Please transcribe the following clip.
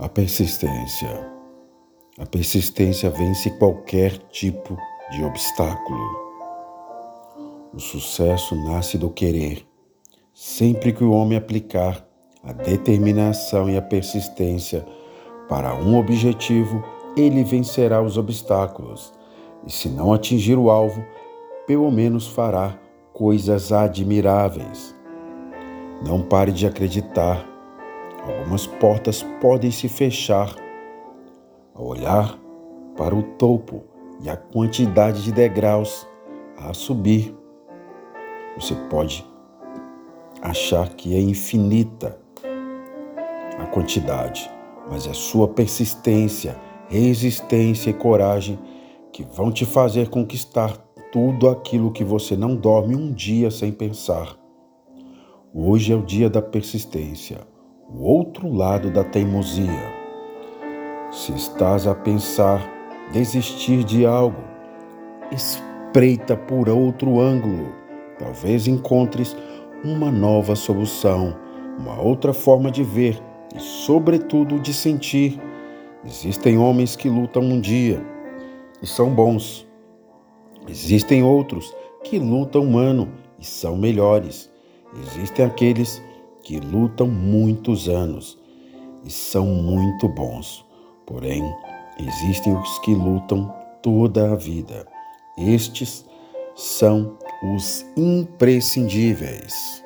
A persistência. A persistência vence qualquer tipo de obstáculo. O sucesso nasce do querer. Sempre que o homem aplicar a determinação e a persistência para um objetivo, ele vencerá os obstáculos. E se não atingir o alvo, pelo menos fará coisas admiráveis. Não pare de acreditar Algumas portas podem se fechar ao olhar para o topo e a quantidade de degraus a subir. Você pode achar que é infinita a quantidade, mas é sua persistência, resistência e coragem que vão te fazer conquistar tudo aquilo que você não dorme um dia sem pensar. Hoje é o dia da persistência o outro lado da teimosia. Se estás a pensar desistir de algo, espreita por outro ângulo. Talvez encontres uma nova solução, uma outra forma de ver e, sobretudo, de sentir. Existem homens que lutam um dia e são bons. Existem outros que lutam um ano e são melhores. Existem aqueles que lutam muitos anos e são muito bons. Porém, existem os que lutam toda a vida. Estes são os imprescindíveis.